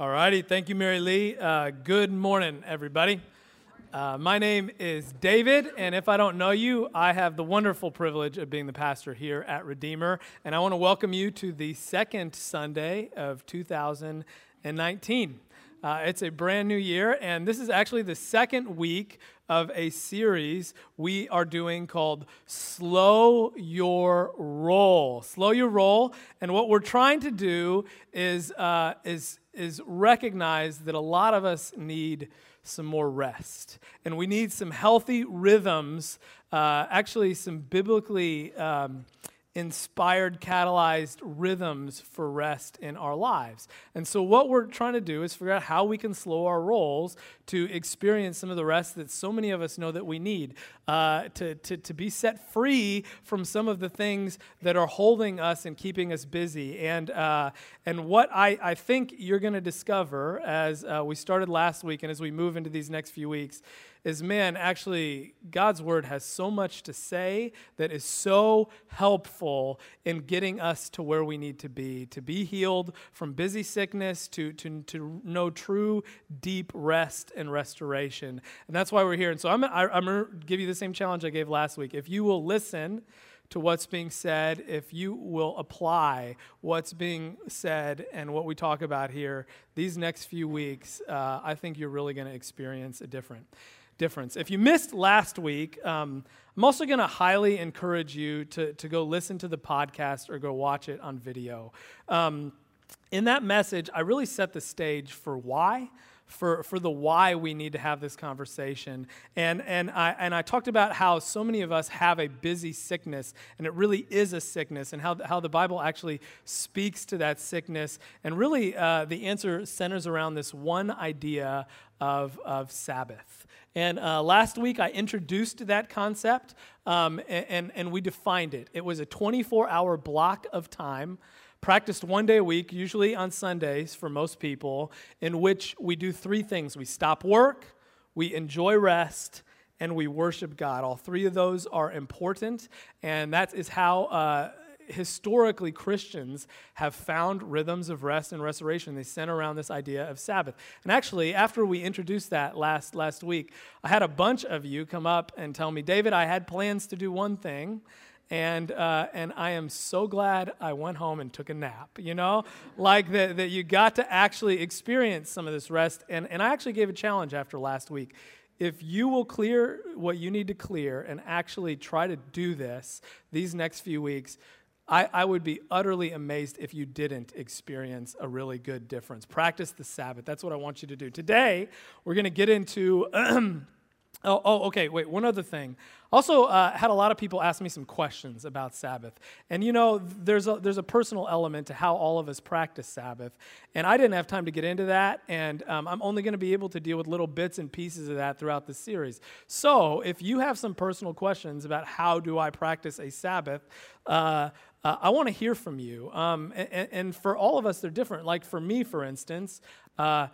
All righty. Thank you, Mary Lee. Uh, good morning, everybody. Uh, my name is David, and if I don't know you, I have the wonderful privilege of being the pastor here at Redeemer. And I want to welcome you to the second Sunday of 2019. Uh, it's a brand new year, and this is actually the second week of a series we are doing called Slow Your Roll. Slow Your Roll. And what we're trying to do is, uh, is, is recognize that a lot of us need some more rest. And we need some healthy rhythms, uh, actually, some biblically. Um, inspired, catalyzed rhythms for rest in our lives. And so, what we're trying to do is figure out how we can slow our rolls to experience some of the rest that so many of us know that we need, uh, to, to, to be set free from some of the things that are holding us and keeping us busy. And, uh, and what I, I think you're going to discover as uh, we started last week and as we move into these next few weeks is man, actually, God's word has so much to say that is so helpful in getting us to where we need to be to be healed from busy sickness, to, to, to know true, deep rest and restoration. And that's why we're here. And so I'm, I'm going to give you the same challenge I gave last week. If you will listen, to what's being said, if you will apply what's being said and what we talk about here, these next few weeks, uh, I think you're really going to experience a different difference. If you missed last week, um, I'm also going to highly encourage you to, to go listen to the podcast or go watch it on video. Um, in that message, I really set the stage for why. For, for the why we need to have this conversation. And, and, I, and I talked about how so many of us have a busy sickness, and it really is a sickness, and how, how the Bible actually speaks to that sickness. And really, uh, the answer centers around this one idea of, of Sabbath. And uh, last week I introduced that concept um, and, and, and we defined it. It was a 24 hour block of time, practiced one day a week, usually on Sundays for most people, in which we do three things we stop work, we enjoy rest, and we worship God. All three of those are important, and that is how. Uh, historically Christians have found rhythms of rest and restoration. They center around this idea of Sabbath. And actually, after we introduced that last, last week, I had a bunch of you come up and tell me, David, I had plans to do one thing. And, uh, and I am so glad I went home and took a nap, you know? like that, that you got to actually experience some of this rest. And, and I actually gave a challenge after last week if you will clear what you need to clear and actually try to do this these next few weeks, I, I would be utterly amazed if you didn't experience a really good difference. Practice the Sabbath. That's what I want you to do. Today, we're going to get into. Oh, oh, okay. Wait, one other thing. Also, uh, had a lot of people ask me some questions about Sabbath, and you know, there's a there's a personal element to how all of us practice Sabbath, and I didn't have time to get into that, and um, I'm only going to be able to deal with little bits and pieces of that throughout the series. So, if you have some personal questions about how do I practice a Sabbath, uh, uh, I want to hear from you. Um, and, and, for all of us, they're different. Like for me, for instance, uh,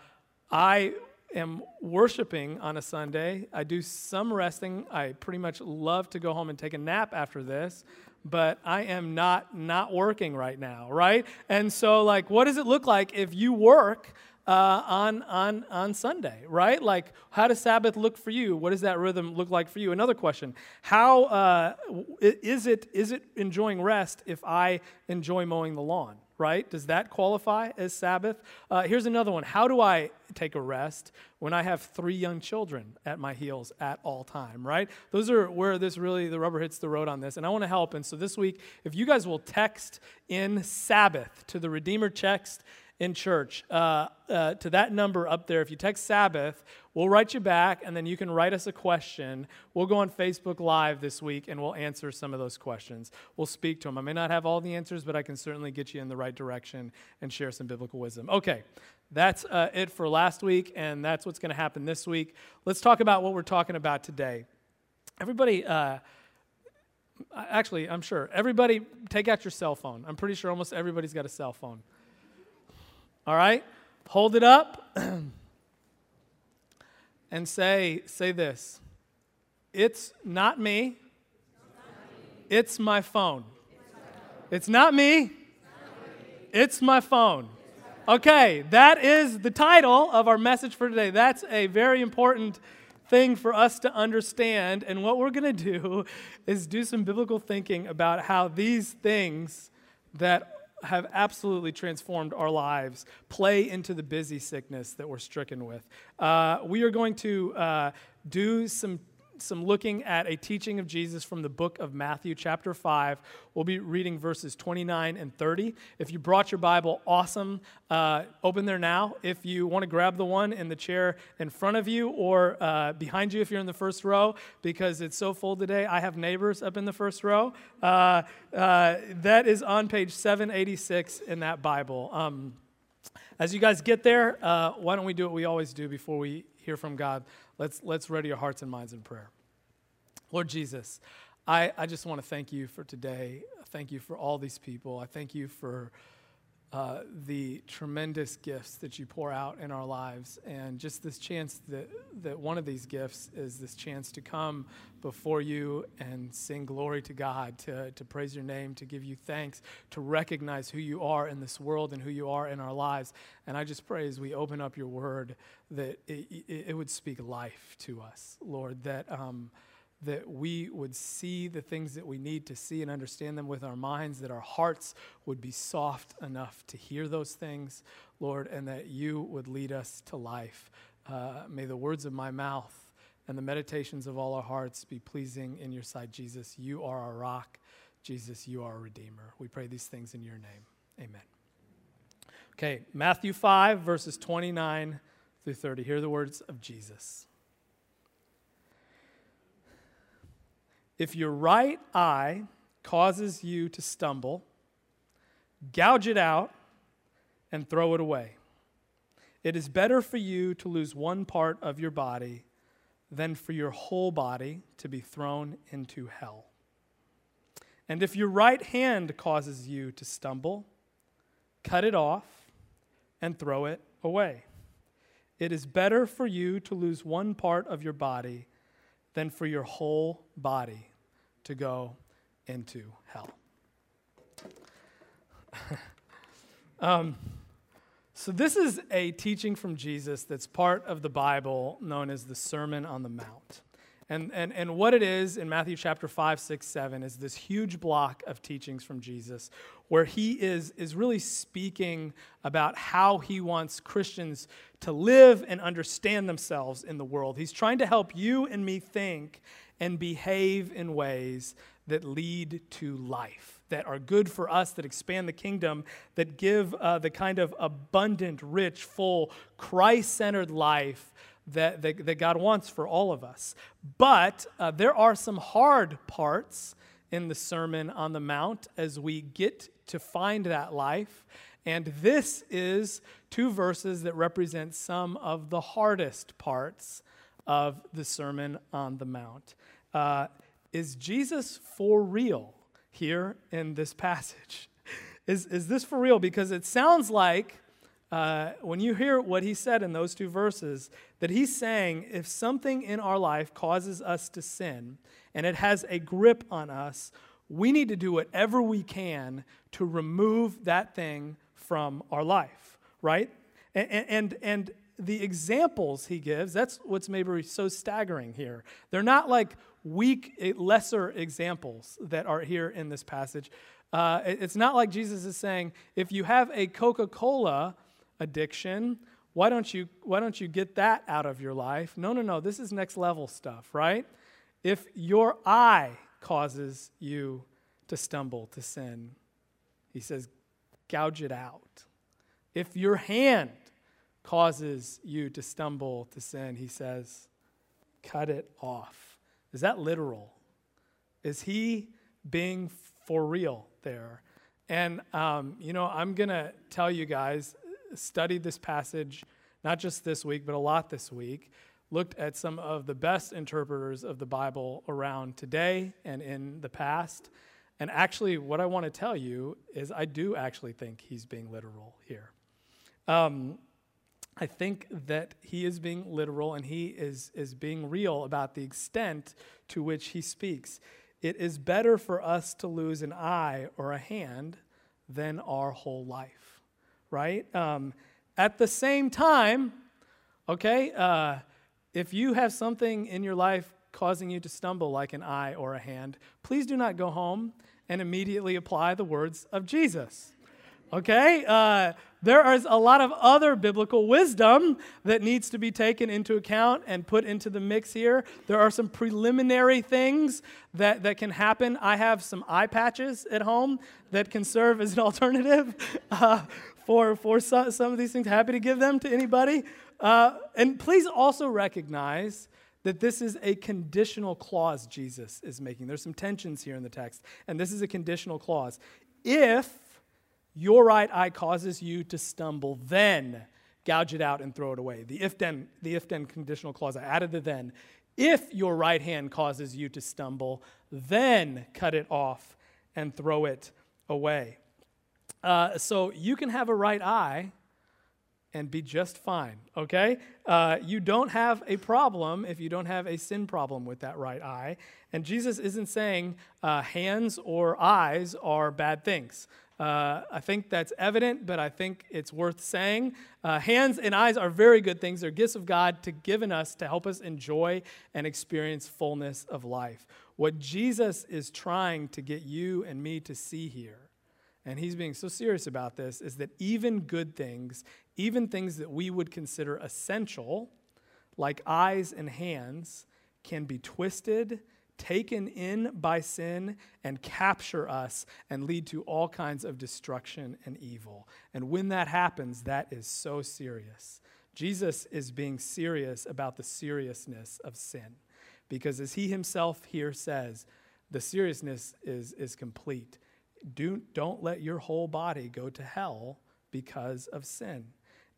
I am worshiping on a Sunday. I do some resting. I pretty much love to go home and take a nap after this, but I am not not working right now, right? And so like what does it look like if you work uh, on, on, on Sunday, right? Like, how does Sabbath look for you? What does that rhythm look like for you? Another question How uh, is it, is it enjoying rest if I enjoy mowing the lawn, right? Does that qualify as Sabbath? Uh, here's another one How do I take a rest when I have three young children at my heels at all time, right? Those are where this really, the rubber hits the road on this. And I want to help. And so this week, if you guys will text in Sabbath to the Redeemer text, in church uh, uh, to that number up there. If you text Sabbath, we'll write you back, and then you can write us a question. We'll go on Facebook Live this week, and we'll answer some of those questions. We'll speak to them. I may not have all the answers, but I can certainly get you in the right direction and share some biblical wisdom. Okay, that's uh, it for last week, and that's what's going to happen this week. Let's talk about what we're talking about today. Everybody, uh, actually, I'm sure, everybody take out your cell phone. I'm pretty sure almost everybody's got a cell phone. All right? Hold it up and say say this. It's not me. It's my phone. It's not me. It's my phone. Okay, that is the title of our message for today. That's a very important thing for us to understand. And what we're going to do is do some biblical thinking about how these things that have absolutely transformed our lives play into the busy sickness that we're stricken with. Uh, we are going to uh, do some some looking at a teaching of Jesus from the book of Matthew, chapter 5. We'll be reading verses 29 and 30. If you brought your Bible, awesome. Uh, open there now. If you want to grab the one in the chair in front of you or uh, behind you if you're in the first row, because it's so full today, I have neighbors up in the first row. Uh, uh that is on page 786 in that Bible. Um, as you guys get there, uh, why don't we do what we always do before we hear from God? Let's, let's ready our hearts and minds in prayer. Lord Jesus, I, I just want to thank you for today. Thank you for all these people. I thank you for uh, the tremendous gifts that you pour out in our lives. And just this chance that, that one of these gifts is this chance to come before you and sing glory to God, to, to praise your name, to give you thanks, to recognize who you are in this world and who you are in our lives. And I just pray as we open up your word that it, it, it would speak life to us, Lord, that. Um, that we would see the things that we need to see and understand them with our minds, that our hearts would be soft enough to hear those things, Lord, and that you would lead us to life. Uh, may the words of my mouth and the meditations of all our hearts be pleasing in your sight, Jesus. You are our rock. Jesus, you are our Redeemer. We pray these things in your name. Amen. Okay, Matthew 5, verses 29 through 30. Hear the words of Jesus. If your right eye causes you to stumble, gouge it out and throw it away. It is better for you to lose one part of your body than for your whole body to be thrown into hell. And if your right hand causes you to stumble, cut it off and throw it away. It is better for you to lose one part of your body than for your whole body to go into hell. um, so, this is a teaching from Jesus that's part of the Bible known as the Sermon on the Mount. And, and, and what it is in Matthew chapter 5, 6, 7 is this huge block of teachings from Jesus where he is, is really speaking about how he wants Christians to live and understand themselves in the world. He's trying to help you and me think and behave in ways that lead to life, that are good for us, that expand the kingdom, that give uh, the kind of abundant, rich, full, Christ centered life that, that, that, God wants for all of us. But uh, there are some hard parts in the Sermon on the Mount as we get to find that life. And this is two verses that represent some of the hardest parts of the Sermon on the Mount. Uh, is Jesus for real here in this passage? Is, is this for real? Because it sounds like uh, when you hear what he said in those two verses, that he's saying if something in our life causes us to sin and it has a grip on us, we need to do whatever we can to remove that thing from our life, right? And, and, and the examples he gives, that's what's maybe so staggering here. They're not like weak, eh, lesser examples that are here in this passage. Uh, it's not like Jesus is saying, if you have a Coca Cola, addiction. Why don't you why don't you get that out of your life? No, no, no. This is next level stuff, right? If your eye causes you to stumble, to sin, he says, gouge it out. If your hand causes you to stumble, to sin, he says, cut it off. Is that literal? Is he being for real there? And, um, you know, I'm going to tell you guys studied this passage, not just this week, but a lot this week, looked at some of the best interpreters of the Bible around today and in the past. And actually, what I want to tell you is I do actually think he's being literal here. Um, I think that he is being literal and he is, is being real about the extent to which he speaks. It is better for us to lose an eye or a hand than our whole life right? Um, at the same time, okay, uh, if you have something in your life causing you to stumble like an eye or a hand, please do not go home and immediately apply the words of Jesus. Okay? Uh, there is a lot of other biblical wisdom that needs to be taken into account and put into the mix here. There are some preliminary things that, that can happen. I have some eye patches at home that can serve as an alternative uh, for, for some, some of these things. Happy to give them to anybody. Uh, and please also recognize that this is a conditional clause Jesus is making. There's some tensions here in the text, and this is a conditional clause. If your right eye causes you to stumble, then gouge it out and throw it away. The if then, the if then conditional clause, I added the then. If your right hand causes you to stumble, then cut it off and throw it away. Uh, so you can have a right eye and be just fine, okay? Uh, you don't have a problem if you don't have a sin problem with that right eye. And Jesus isn't saying uh, hands or eyes are bad things. Uh, I think that's evident, but I think it's worth saying. Uh, hands and eyes are very good things. They're gifts of God to given us to help us enjoy and experience fullness of life. What Jesus is trying to get you and me to see here, and he's being so serious about this, is that even good things, even things that we would consider essential, like eyes and hands, can be twisted taken in by sin and capture us and lead to all kinds of destruction and evil. And when that happens, that is so serious. Jesus is being serious about the seriousness of sin. Because as he himself here says, the seriousness is, is complete. Do, don't let your whole body go to hell because of sin.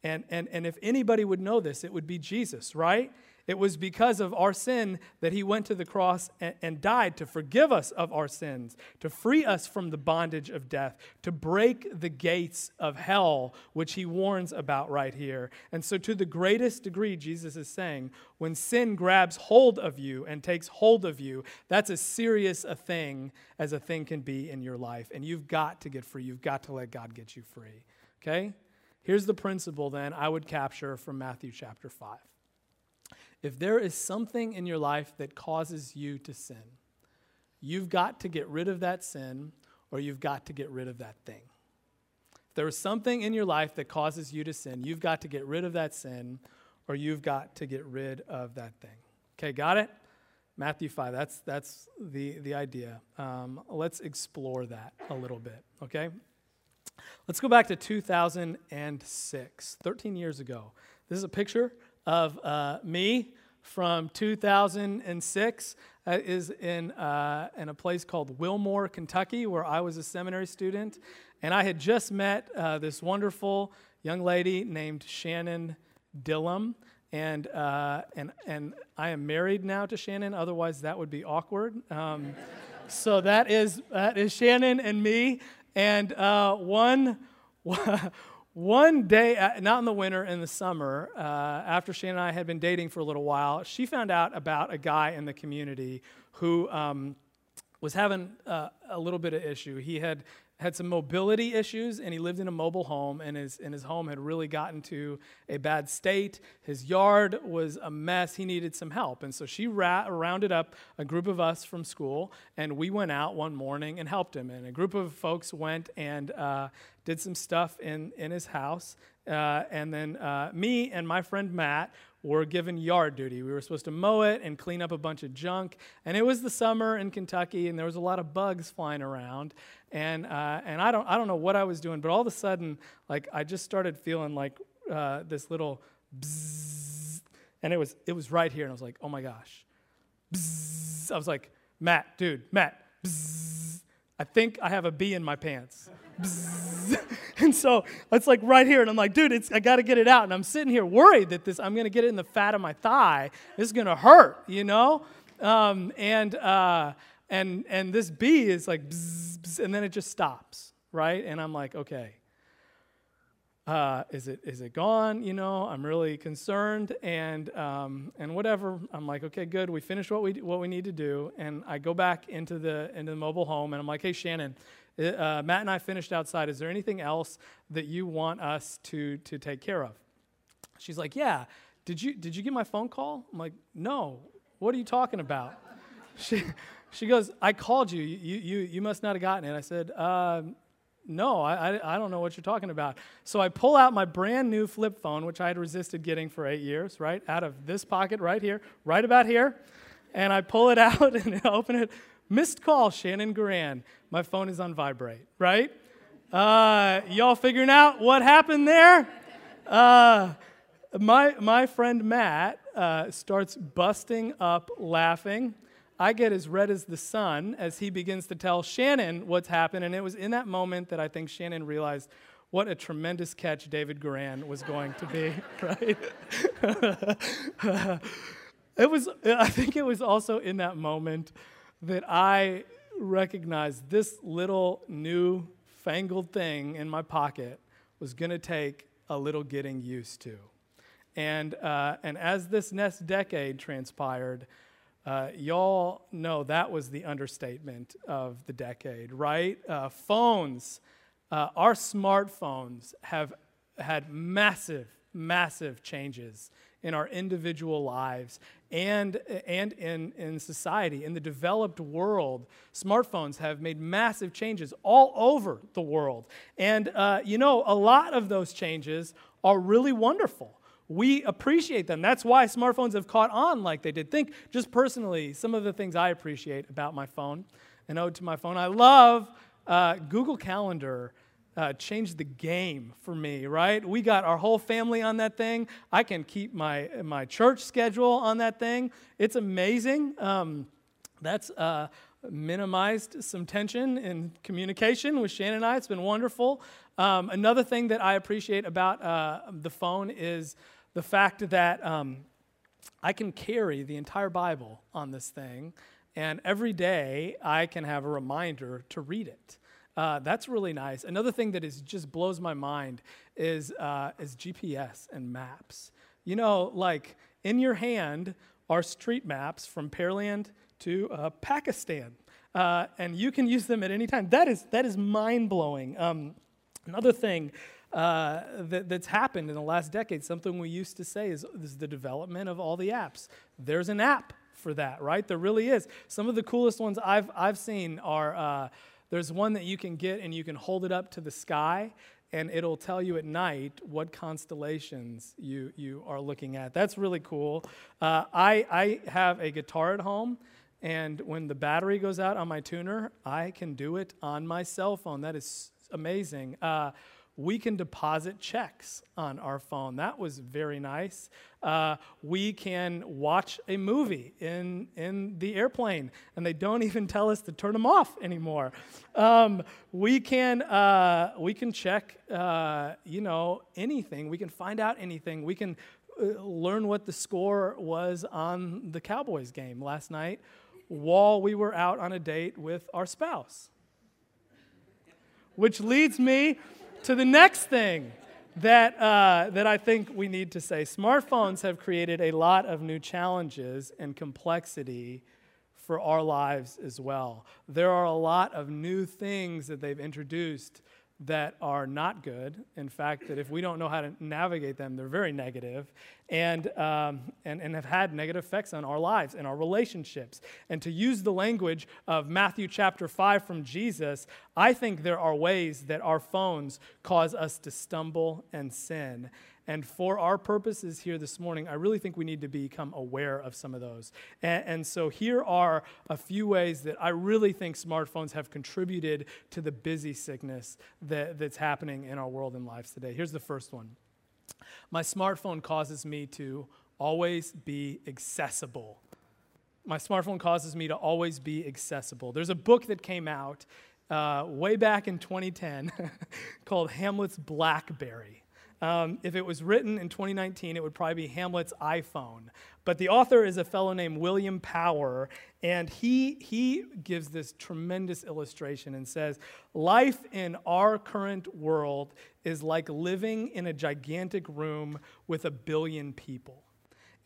And, and, and if anybody would know this, it would be Jesus, right? It was because of our sin that he went to the cross and, and, died to forgive us of our sins, to free us from the bondage of death, to break the gates of hell, which he warns about right here. And so, to the greatest degree, Jesus is saying, when sin grabs hold of you and takes hold of you, that's as serious a thing as a thing can be in your life. And you've got to get free. You've got to let God get you free. Okay? Here's the principle then I would capture from Matthew chapter 5. If there is something in your life that causes you to sin, you've got to get rid of that sin or you've got to get rid of that thing. If there is something in your life that causes you to sin, you've got to get rid of that sin or you've got to get rid of that thing. Okay, got it? Matthew 5, that's, that's the, the idea. Um, let's explore that a little bit, okay? Let's go back to 2006, 13 years ago. This is a picture of uh, me from 2006 uh, is in, uh, in a place called Wilmore, Kentucky, where I was a seminary student. And I had just met uh, this wonderful young lady named Shannon Dillum. And, uh, and, and I am married now to Shannon, otherwise, that would be awkward. Um, so that is, that is Shannon and me. And uh, one, one day, uh, not in the winter, in the summer, uh, after Shannon and I had been dating for a little while, she found out about a guy in the community who um, was having uh, a little bit of issue. He had had some mobility issues and he lived in a mobile home and his, and his home had really gotten to a bad state. His yard was a mess. He needed some help. And so she ra- rounded up a group of us from school and we went out one morning and helped him. And a group of folks went and uh, did some stuff in, in his house uh, and then uh, me and my friend matt were given yard duty. We were supposed to mow it and clean up a bunch of junk. And it was the summer in Kentucky, and there was a lot of bugs flying around. And, uh, and I, don't, I don't know what I was doing, but all of a sudden, like, I just started feeling like uh, this little bzzz, and it was, it was right here. And I was like, oh my gosh. Bzzz. I was like, Matt, dude, Matt, bzzz. I think I have a bee in my pants. and so it's like right here, and I'm like, dude, it's, I got to get it out. And I'm sitting here worried that this, I'm going to get it in the fat of my thigh. This is going to hurt, you know? Um, and, uh, and, and this bee is like, bzz, bzz, and then it just stops, right? And I'm like, okay, uh, is it is it gone? You know, I'm really concerned, and um, and whatever. I'm like, okay, good. We finished what we what we need to do, and I go back into the into the mobile home, and I'm like, hey, Shannon, uh, Matt and I finished outside. Is there anything else that you want us to to take care of? She's like, yeah. Did you did you get my phone call? I'm like, no. What are you talking about? she she goes, I called you. You you you must not have gotten it. I said, uh, no, I, I, I, don't know what you're talking about. So I pull out my brand new flip phone, which I had resisted getting for eight years, right? Out of this pocket right here, right about here. And I pull it out and open it. Missed call, Shannon Garan. My phone is on vibrate, right? Uh, y'all figuring out what happened there? Uh, my, my friend Matt uh, starts busting up laughing. I get as red as the sun as he begins to tell Shannon what's happened. And it was in that moment that I think Shannon realized what a tremendous catch David Garan was going to be, right? it was, I think it was also in that moment that I recognized this little new fangled thing in my pocket was going to take a little getting used to. And, uh, and as this next decade transpired, uh, y'all know that was the understatement of the decade, right? Uh, phones, uh, our smartphones have had massive, massive changes in our individual lives and, and in, in society. In the developed world, smartphones have made massive changes all over the world. And, uh, you know, a lot of those changes are really wonderful we appreciate them. That's why smartphones have caught on like they did. Think just personally, some of the things I appreciate about my phone and ode to my phone. I love uh, Google Calendar. Uh, changed the game for me, right? We got our whole family on that thing. I can keep my my church schedule on that thing. It's amazing. Um, that's uh, minimized some tension in communication with Shannon and I. It's been wonderful. Um, another thing that I appreciate about uh, the phone is the fact that um, I can carry the entire Bible on this thing, and every day I can have a reminder to read it. Uh, that's really nice. Another thing that is just blows my mind is uh, is GPS and maps. You know, like in your hand are street maps from Pearland to uh, Pakistan, uh, and you can use them at any time. That is that is mind blowing. Um, another thing uh, that, that's happened in the last decade. Something we used to say is, is the development of all the apps. There's an app for that, right? There really is. Some of the coolest ones I've, I've seen are uh, there's one that you can get and you can hold it up to the sky and it'll tell you at night what constellations you, you are looking at. That's really cool. Uh, I, I have a guitar at home, and when the battery goes out on my tuner, I can do it on my cell phone. That is amazing. Uh, we can deposit checks on our phone. That was very nice. Uh, we can watch a movie in, in the airplane, and they don't even tell us to turn them off anymore. Um, we, can, uh, we can check, uh, you know, anything. We can find out anything. We can uh, learn what the score was on the Cowboys game last night while we were out on a date with our spouse. Which leads me to the next thing that, uh, that I think we need to say. Smartphones have created a lot of new challenges and complexity for our lives as well. There are a lot of new things that they've introduced that are not good. In fact, that if we don't know how to navigate them, they're very negative and, um, and, and have had negative effects on our lives and our relationships. And to use the language of Matthew chapter 5 from Jesus, I think there are ways that our phones cause us to stumble and sin. And for our purposes here this morning, I really think we need to become aware of some of those. And, and, so here are a few ways that I really think smartphones have contributed to the busy sickness that, that's happening in our world and lives today. Here's the first one My smartphone causes me to always be accessible. My smartphone causes me to always be accessible. There's a book that came out uh, way back in 2010 called Hamlet's Blackberry. Um, if it was written in 2019, it would probably be Hamlet's iPhone. But the author is a fellow named William Powers, and he, he gives this tremendous illustration and says, Life in our current world is like living in a gigantic room with a billion people.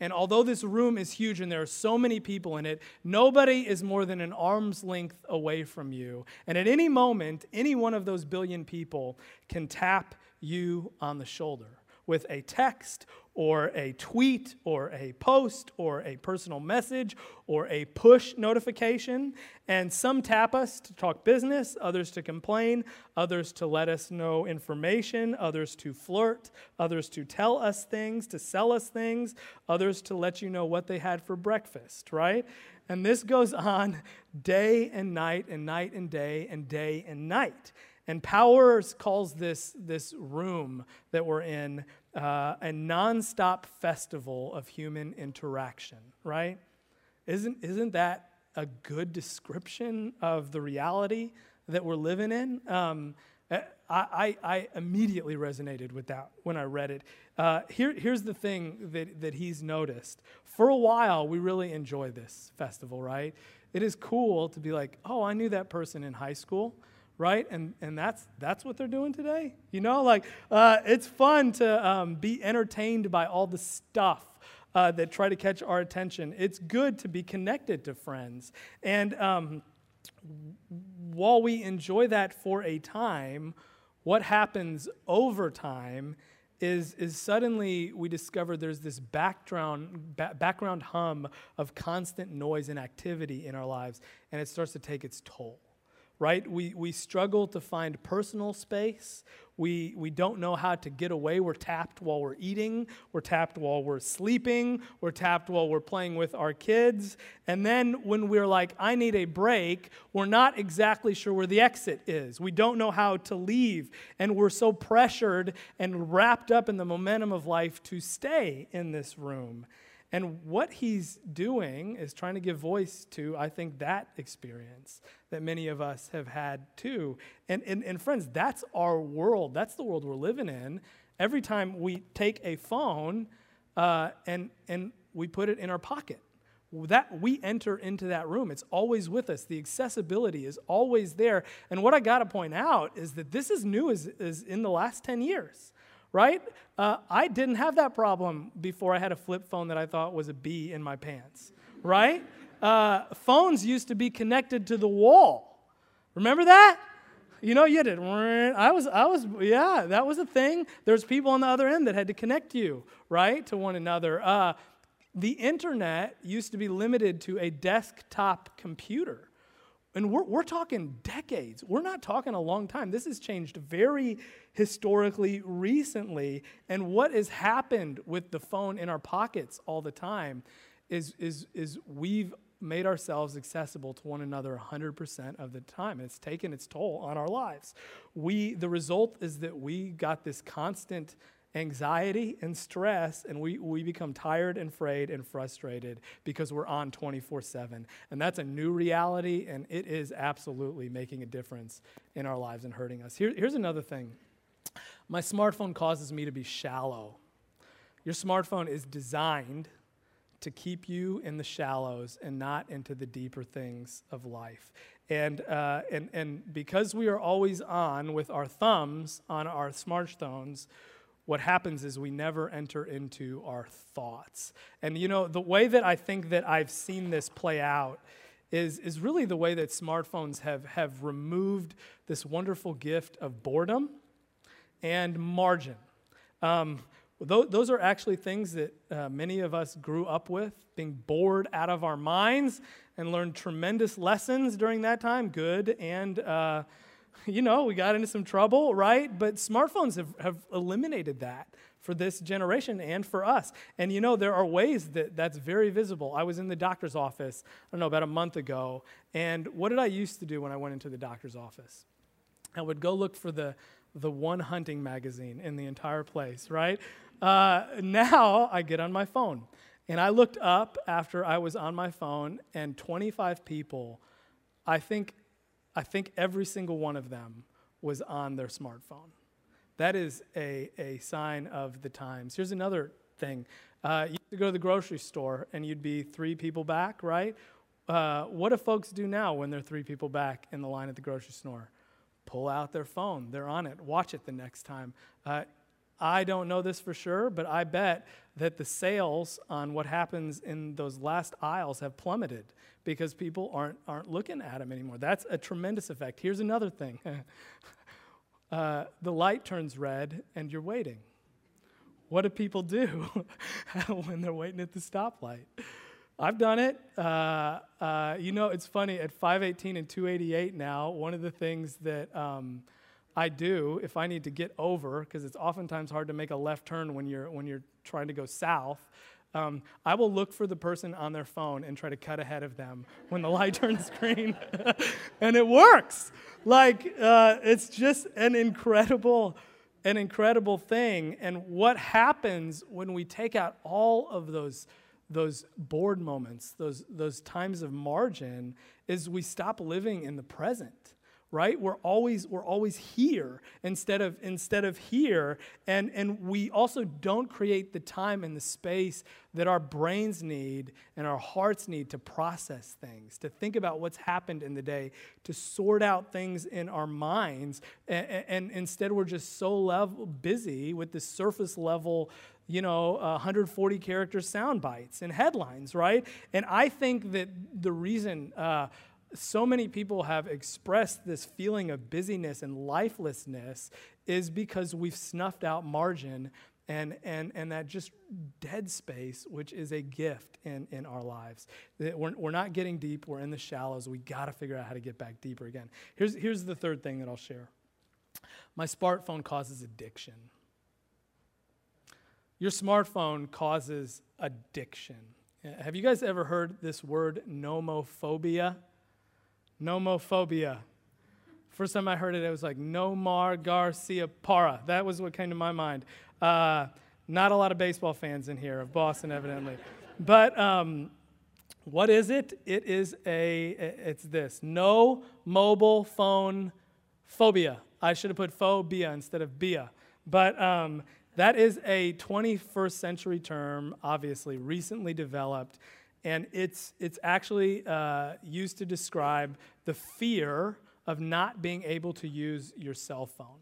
And although this room is huge and there are so many people in it, nobody is more than an arm's length away from you. And at any moment, any one of those billion people can tap you on the shoulder with a text or a tweet or a post or a personal message or a push notification. And some tap us to talk business, others to complain, others to let us know information, others to flirt, others to tell us things, to sell us things, others to let you know what they had for breakfast, right? And this goes on day and night and night and day and day and night. And Powers calls this, this room that we're in uh, a nonstop festival of human interaction, right? Isn't, isn't that a good description of the reality that we're living in? Um, I, I, I, immediately resonated with that when I read it. Uh, here, here's the thing that, that he's noticed. For a while, we really enjoy this festival, right? It is cool to be like, oh, I knew that person in high school right? And, and that's, that's what they're doing today. You know, like uh, it's fun to um, be entertained by all the stuff uh, that try to catch our attention. It's good to be connected to friends. And um, while we enjoy that for a time, what happens over time is, is suddenly we discover there's this background, ba- background hum of constant noise and activity in our lives, and it starts to take its toll right? We, we struggle to find personal space. We, we don't know how to get away. We're tapped while we're eating. We're tapped while we're sleeping. We're tapped while we're playing with our kids. And then when we're like, I need a break, we're not exactly sure where the exit is. We don't know how to leave. And we're so pressured and wrapped up in the momentum of life to stay in this room. And what he's doing is trying to give voice to, I think, that experience that many of us have had too. And, and, and friends, that's our world. That's the world we're living in. Every time we take a phone uh, and, and we put it in our pocket, that we enter into that room it's always with us the accessibility is always there and what i got to point out is that this is new as, as in the last 10 years right? Uh, I didn't have that problem before I had a flip phone that I thought was a bee in my pants, right? Uh, phones used to be connected to the wall. Remember that? You know, you did. I was, I was, yeah, that was a thing. There's people on the other end that had to connect you, right, to one another. Uh, the internet used to be limited to a desktop computer. And we're, we're talking decades. We're not talking a long time. This has changed very historically recently. And what has happened with the phone in our pockets all the time is, is, is we've made ourselves accessible to one another 100% of the time. It's taken its toll on our lives. We, the result is that we got this constant anxiety and stress, and we, we become tired and frayed and frustrated because we're on 24 7. And that's a new reality, and it is absolutely making a difference in our lives and hurting us. Here, here's another thing my smartphone causes me to be shallow. Your smartphone is designed to keep you in the shallows and not into the deeper things of life. And, uh, and, and because we are always on with our thumbs on our smartphones, what happens is we never enter into our thoughts. And you know, the way that I think that I've seen this play out is, is really the way that smartphones have, have removed this wonderful gift of boredom and margin. Um, th- those are actually things that uh, many of us grew up with, being bored out of our minds and learned tremendous lessons during that time, good and uh, you know, we got into some trouble, right? But smartphones have, have eliminated that for this generation and for us. And you know, there are ways that that's very visible. I was in the doctor's office, I don't know, about a month ago. And what did I used to do when I went into the doctor's office? I would go look for the, the one hunting magazine in the entire place, right? Uh, now I get on my phone. And I looked up after I was on my phone, and 25 people, I think I think every single one of them was on their smartphone. That is a, a sign of the times. Here's another thing. Uh, you used to go to the grocery store and you'd be three people back, right? Uh, what do folks do now when they're three people back in the line at the grocery store? Pull out their phone. They're on it. Watch it the next time. Uh, I don't know this for sure, but I bet that the sales on what happens in those last aisles have plummeted because people aren't, aren't looking at them anymore. That's a tremendous effect. Here's another thing uh, the light turns red and you're waiting. What do people do when they're waiting at the stoplight? I've done it. Uh, uh, you know, it's funny at 518 and 288 now, one of the things that um, I do if I need to get over, because it's oftentimes hard to make a left turn when you're, when you're trying to go south, um, I will look for the person on their phone and try to cut ahead of them when the light turns green. and it works. Like, uh, it's just an incredible an incredible thing. And what happens when we take out all of those, those bored moments, those, those times of margin, is we stop living in the present right? We're always we're always here instead of instead of here. And and we also don't create the time and the space that our brains need and our hearts need to process things to think about what's happened in the day to sort out things in our minds. And, and instead we're just so level busy with the surface level you know, 140 character sound bites and headlines, right? And I think that the reason uh, so many people have expressed this feeling of busyness and lifelessness is because we've snuffed out margin and, and, and that just dead space, which is a gift in, in our lives. We're, we're not getting deep, we're in the shallows. We got to figure out how to get back deeper again. Here's, here's the third thing that I'll share my smartphone causes addiction. Your smartphone causes addiction. Have you guys ever heard this word nomophobia? Nomophobia. First time I heard it, it was like Nomar Garciaparra. That was what came to my mind. Uh, not a lot of baseball fans in here of Boston, evidently. but um, what is it? It is a, it's this no mobile phone phobia. I should have put phobia instead of bia. But um, that is a 21st century term, obviously, recently developed and it's, it's actually uh, used to describe the fear of not being able to use your cell phone.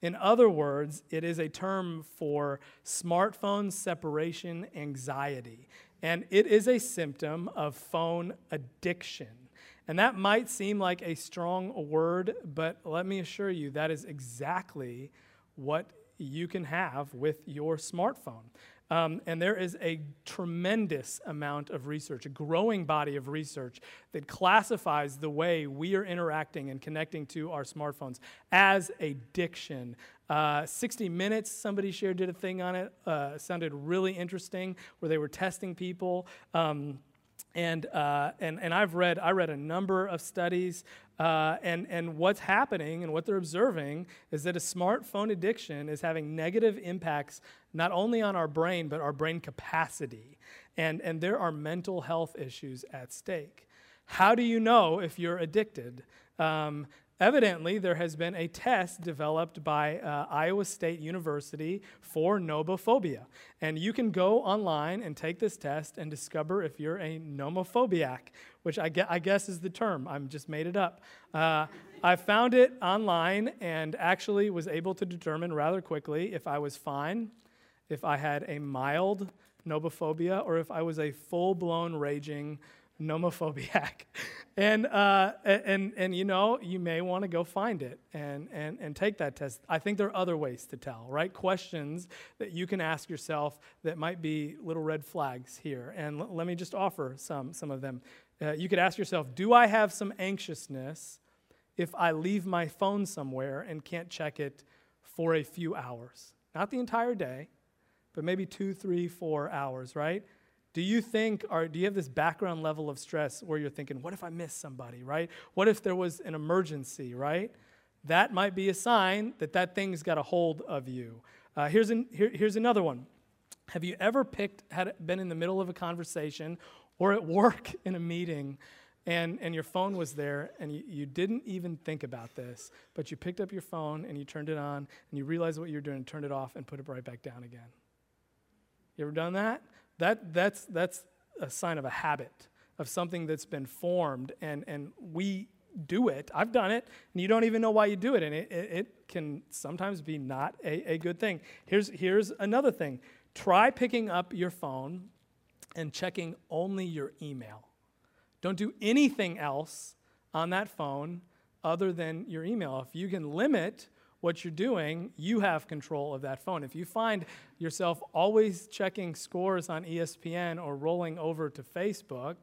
In other words, it is a term for smartphone separation anxiety, and it is a symptom of phone addiction. And that might seem like a strong word, but let me assure you that is exactly what you can have with your smartphone. Um, and there is a tremendous amount of research, a growing body of research that classifies the way we are interacting and connecting to our smartphones as addiction. Uh, 60 Minutes, somebody shared, did a thing on it, uh, sounded really interesting, where they were testing people. Um, and, uh, and, and I've read, I read a number of studies, uh, and, and what's happening and what they're observing is that a smartphone addiction is having negative impacts not only on our brain, but our brain capacity. And, and there are mental health issues at stake. How do you know if you're addicted? Um, Evidently, there has been a test developed by uh, Iowa State University for nomophobia. And you can go online and take this test and discover if you're a nomophobiac, which I, I guess is the term. I'm just made it up. Uh, I found it online and actually was able to determine rather quickly if I was fine, if I had a mild nomophobia, or if I was a full blown raging nomophobiac. and, uh, and, and, you know, you may want to go find it and, and, and take that test. I think there are other ways to tell, right? Questions that you can ask yourself that might be little red flags here. And l- let me just offer some, some of them. Uh, you could ask yourself Do I have some anxiousness if I leave my phone somewhere and can't check it for a few hours? Not the entire day, but maybe two, three, four hours, right? Do you think, or do you have this background level of stress where you're thinking, what if I miss somebody, right? What if there was an emergency, right? That might be a sign that that thing's got a hold of you. Uh, here's, an, here, here's another one. Have you ever picked, had been in the middle of a conversation or at work in a meeting and, and your phone was there and you, you didn't even think about this, but you picked up your phone and you turned it on and you realized what you were doing turned it off and put it right back down again. You ever done that? That that's, that's a sign of a habit, of something that's been formed and, and we do it. I've done it, and you don't even know why you do it, and it, it, it can sometimes be not a, a good thing. Here's, here's another thing try picking up your phone and checking only your email. Don't do anything else on that phone other than your email. If you can limit what you're doing, you have control of that phone. If you find yourself always checking scores on ESPN or rolling over to Facebook,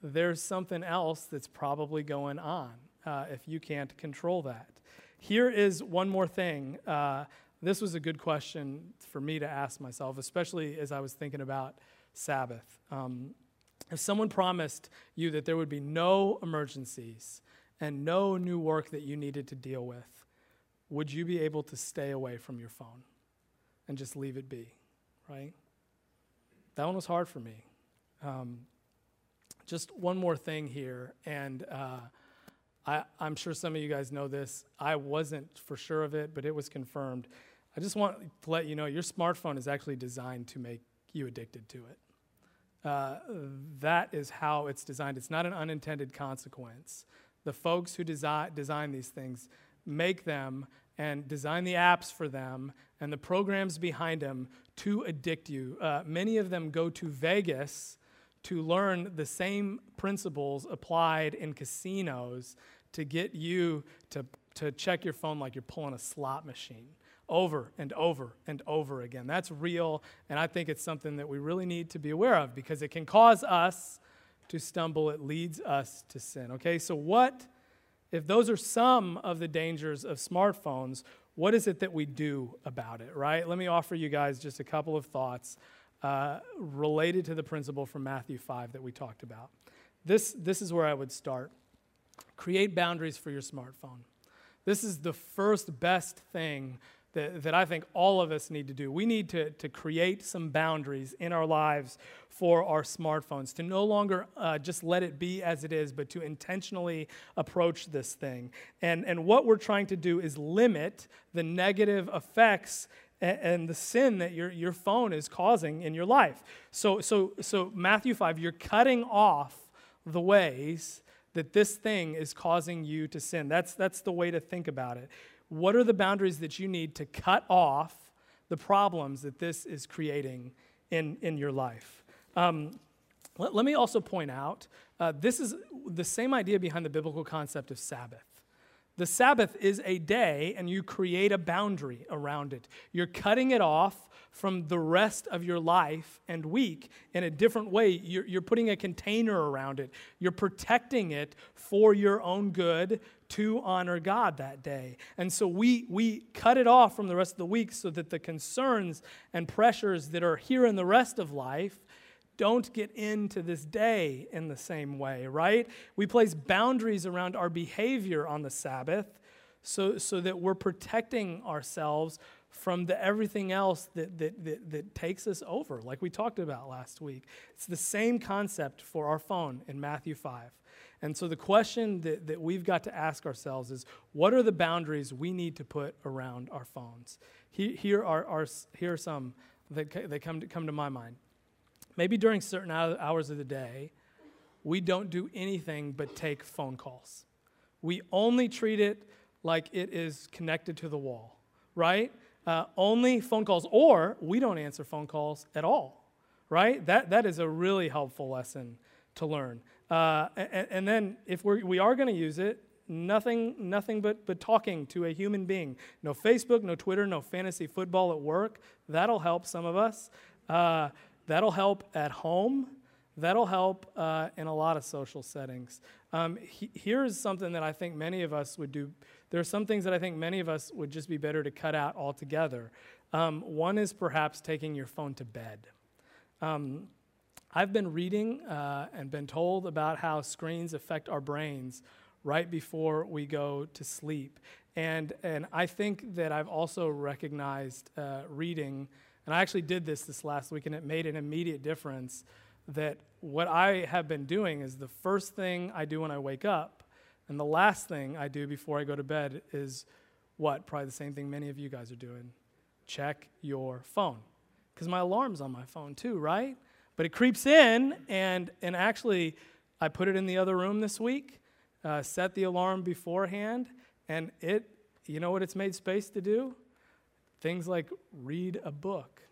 there's something else that's probably going on uh, if you can't control that. Here is one more thing. Uh, this was a good question for me to ask myself, especially as I was thinking about Sabbath. Um, if someone promised you that there would be no emergencies and no new work that you needed to deal with, would you be able to stay away from your phone and just leave it be, right? That one was hard for me. Um, just one more thing here, and uh, I, I'm sure some of you guys know this. I wasn't for sure of it, but it was confirmed. I just want to let you know your smartphone is actually designed to make you addicted to it. Uh, that is how it's designed. It's not an unintended consequence. The folks who desi- design these things make them and design the apps for them and the programs behind them to addict you. Uh, many of them go to Vegas to learn the same principles applied in casinos to get you to, to check your phone like you're pulling a slot machine over and over and over again. That's real, and I think it's something that we really need to be aware of because it can cause us to stumble, it leads us to sin. Okay, so what, if those are some of the dangers of smartphones, what is it that we do about it, right? Let me offer you guys just a couple of thoughts uh, related to the principle from Matthew 5 that we talked about. This, this is where I would start. Create boundaries for your smartphone. This is the first best thing that, that I think all of us need to do. We need to, to create some boundaries in our lives for our smartphones, to no longer uh, just let it be as it is, but to intentionally approach this thing. And, and what we're trying to do is limit the negative effects and, the sin that your, your phone is causing in your life. So, so, so, Matthew 5, you're cutting off the ways that this thing is causing you to sin. That's, that's the way to think about it. What are the boundaries that you need to cut off the problems that this is creating in, in your life? Um, let, let, me also point out uh, this is the same idea behind the biblical concept of Sabbath. The Sabbath is a day, and you create a boundary around it. You're cutting it off from the rest of your life and week in a different way. You're, you're putting a container around it, you're protecting it for your own good to honor God that day. And so we, we cut it off from the rest of the week so that the concerns and pressures that are here in the rest of life don't get into this day in the same way, right? We place boundaries around our behavior on the Sabbath so, so that we're protecting ourselves from the everything else that, that, that, that, takes us over, like we talked about last week. It's the same concept for our phone in Matthew 5. And so the question that, that we've got to ask ourselves is what are the boundaries we need to put around our phones? Here, here, are, are, here are some that, that come, to, come to my mind. Maybe during certain hours of the day, we don't do anything but take phone calls. We only treat it like it is connected to the wall, right? uh, only phone calls, or we don't answer phone calls at all, right? That, that is a really helpful lesson to learn. Uh, and, and, then if we're, we are going to use it, nothing, nothing but, but talking to a human being. No Facebook, no Twitter, no fantasy football at work. That'll help some of us. Uh, that'll help at home. That'll help uh, in a lot of social settings. Um, he, here's something that I think many of us would do there are some things that I think many of us would just be better to cut out altogether. Um, one is perhaps taking your phone to bed. Um, I've been reading uh, and been told about how screens affect our brains right before we go to sleep. And, and I think that I've also recognized uh, reading, and I actually did this this last week, and it made an immediate difference that what I have been doing is the first thing I do when I wake up, and the last thing I do before I go to bed is what? Probably the same thing many of you guys are doing check your phone. Because my alarm's on my phone too, right? But it creeps in, and, and actually, I put it in the other room this week, uh, set the alarm beforehand, and it, you know what it's made space to do? Things like read a book,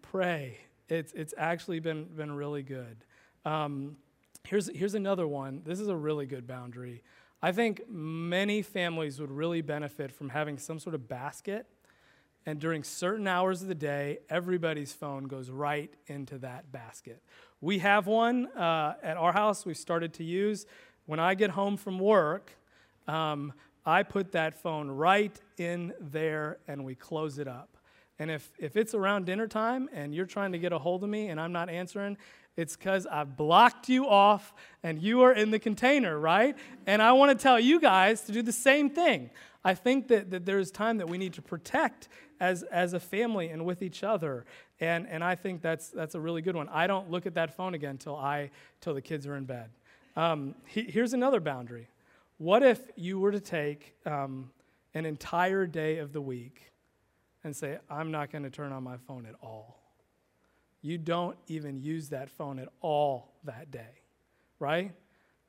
pray. It's, it's actually been, been really good. Um, here's, here's another one. This is a really good boundary. I think many families would really benefit from having some sort of basket. And during certain hours of the day, everybody's phone goes right into that basket. We have one uh, at our house we started to use. When I get home from work, um, I put that phone right in there and we close it up. And if, if it's around dinner time and you're trying to get a hold of me and I'm not answering, it's because I've blocked you off and you are in the container, right? And I want to tell you guys to do the same thing. I think that, that there's time that we need to protect as, as a family and with each other. And, and I think that's, that's a really good one. I don't look at that phone again till, I, till the kids are in bed. Um, he, here's another boundary what if you were to take um, an entire day of the week and say, I'm not going to turn on my phone at all? You don't even use that phone at all that day, right?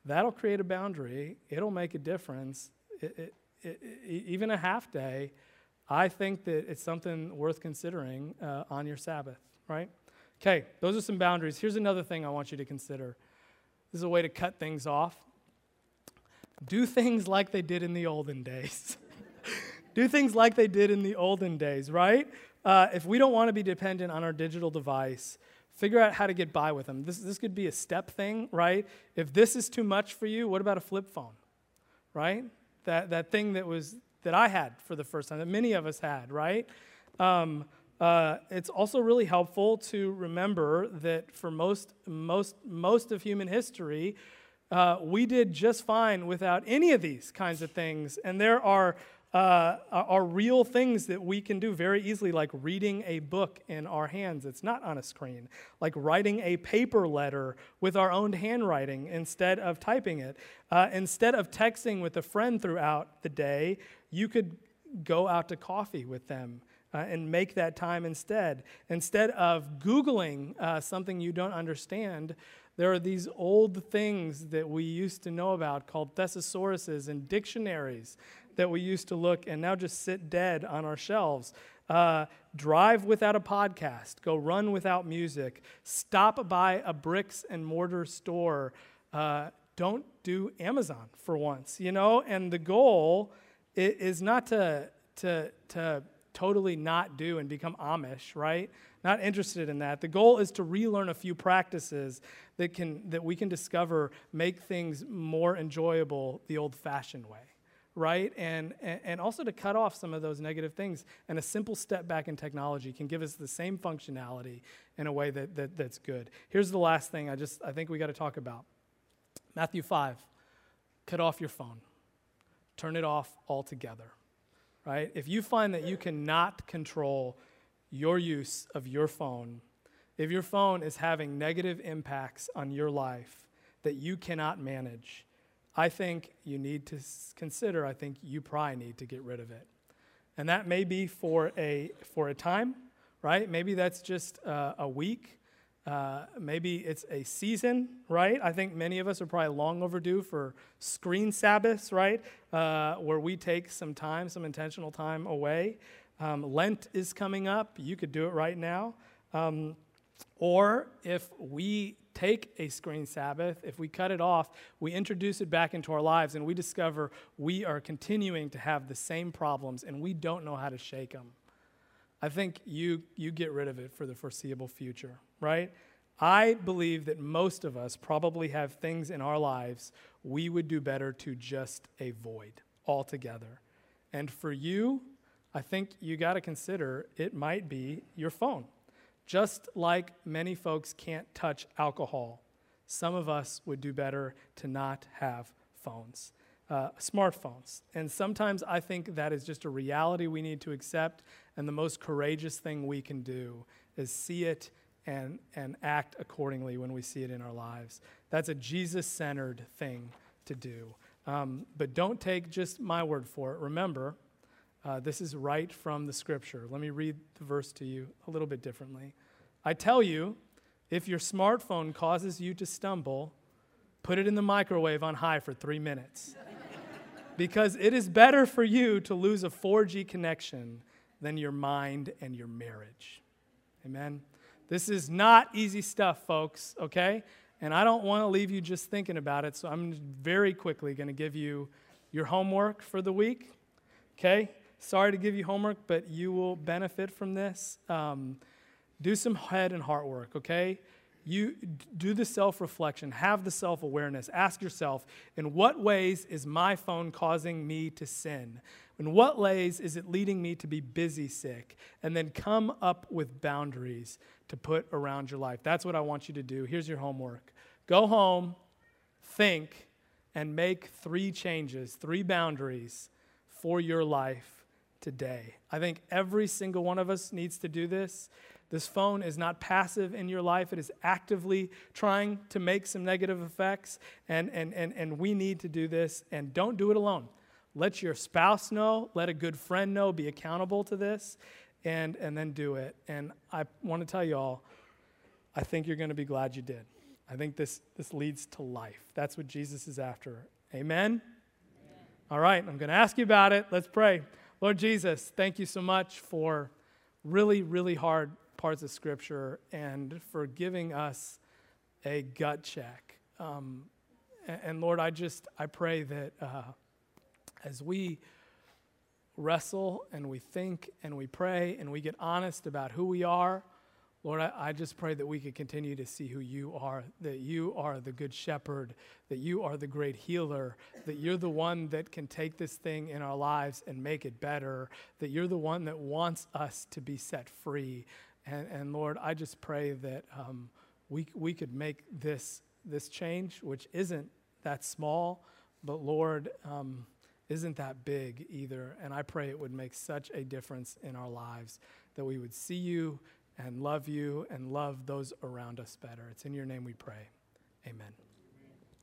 That'll create a boundary. It'll make a difference. It, it, it, even a half day, I think that it's something worth considering uh, on your Sabbath, right? Okay, those are some boundaries. Here's another thing I want you to consider. This is a way to cut things off do things like they did in the olden days. do things like they did in the olden days, right? Uh, if we don't want to be dependent on our digital device, figure out how to get by with them. This, this could be a step thing, right? If this is too much for you, what about a flip phone, right? That, that thing that was that I had for the first time, that many of us had, right? Um, uh, it's also really helpful to remember that for most, most, most of human history, uh, we did just fine without any of these kinds of things. And there are, uh, are real things that we can do very easily, like reading a book in our hands. It's not on a screen. Like writing a paper letter with our own handwriting instead of typing it. Uh, instead of texting with a friend throughout the day, you could go out to coffee with them. Uh, and make that time instead. Instead of Googling uh, something you don't understand, there are these old things that we used to know about called thesauruses and dictionaries that we used to look and now just sit dead on our shelves. Uh, drive without a podcast, go run without music, stop by a bricks and mortar store. Uh, don't do Amazon for once, you know? And the goal is not to, to, to totally not do and become Amish, right? Not interested in that. The goal is to relearn a few practices that, can, that we can discover make things more enjoyable the old fashioned way, right? And, and also to cut off some of those negative things. And a simple step back in technology can give us the same functionality in a way that, that, that's good. Here's the last thing I just I think we got to talk about Matthew 5 cut off your phone, turn it off altogether right? If you find that you cannot control your use of your phone, if your phone is having negative impacts on your life that you cannot manage, I think you need to consider, I think you probably need to get rid of it. And that may be for a, for a time, right? Maybe that's just uh, a week. Uh, maybe it's a season, right? I think many of us are probably long overdue for screen Sabbaths, right? Uh, where we take some time, some intentional time away. Um, Lent is coming up. You could do it right now. Um, or if we take a screen Sabbath, if we cut it off, we introduce it back into our lives and we discover we are continuing to have the same problems and we don't know how to shake them. I think you, you get rid of it for the foreseeable future right? I believe that most of us probably have things in our lives we would do better to just avoid altogether. And for you, I think you got to consider it might be your phone. Just like many folks can't touch alcohol, some of us would do better to not have phones, uh, smartphones. And sometimes I think that is just a reality we need to accept, and the most courageous thing we can do is see it and, and act accordingly when we see it in our lives. That's a Jesus centered thing to do. Um, but don't take just my word for it. Remember, uh, this is right from the scripture. Let me read the verse to you a little bit differently. I tell you, if your smartphone causes you to stumble, put it in the microwave on high for three minutes. because it is better for you to lose a 4G connection than your mind and your marriage. Amen. This is not easy stuff, folks, okay? And I don't want to leave you just thinking about it, so I'm very quickly going to give you your homework for the week, okay? Sorry to give you homework, but you will benefit from this. Um, do some head and heart work, okay? You do the self reflection, have the self awareness. Ask yourself, in what ways is my phone causing me to sin? In what ways is it leading me to be busy sick? And then come up with boundaries to put around your life. That's what I want you to do. Here's your homework go home, think, and make three changes, three boundaries for your life today. I think every single one of us needs to do this. This phone is not passive in your life, it is actively trying to make some negative effects, and, and, and, and we need to do this. And don't do it alone. Let your spouse know, let a good friend know, be accountable to this, and, and then do it. And I want to tell you all, I think you're going to be glad you did. I think this, this leads to life. That's what Jesus is after. Amen? Amen. All right, I'm going to ask you about it. Let's pray. Lord Jesus, thank you so much for really, really hard parts of Scripture and for giving us a gut check. Um, and, Lord, I just, I pray that uh, as we wrestle and we think and we pray and we get honest about who we are, Lord, I, I, just pray that we could continue to see who you are, that you are the good shepherd, that you are the great healer, that you're the one that can take this thing in our lives and make it better, that you're the one that wants us to be set free. And, and Lord, I just pray that um, we, we could make this, this change, which isn't that small, but Lord, um, isn't that big either. And I pray it would make such a difference in our lives that we would see you and love you and love those around us better. It's in your name we pray. Amen.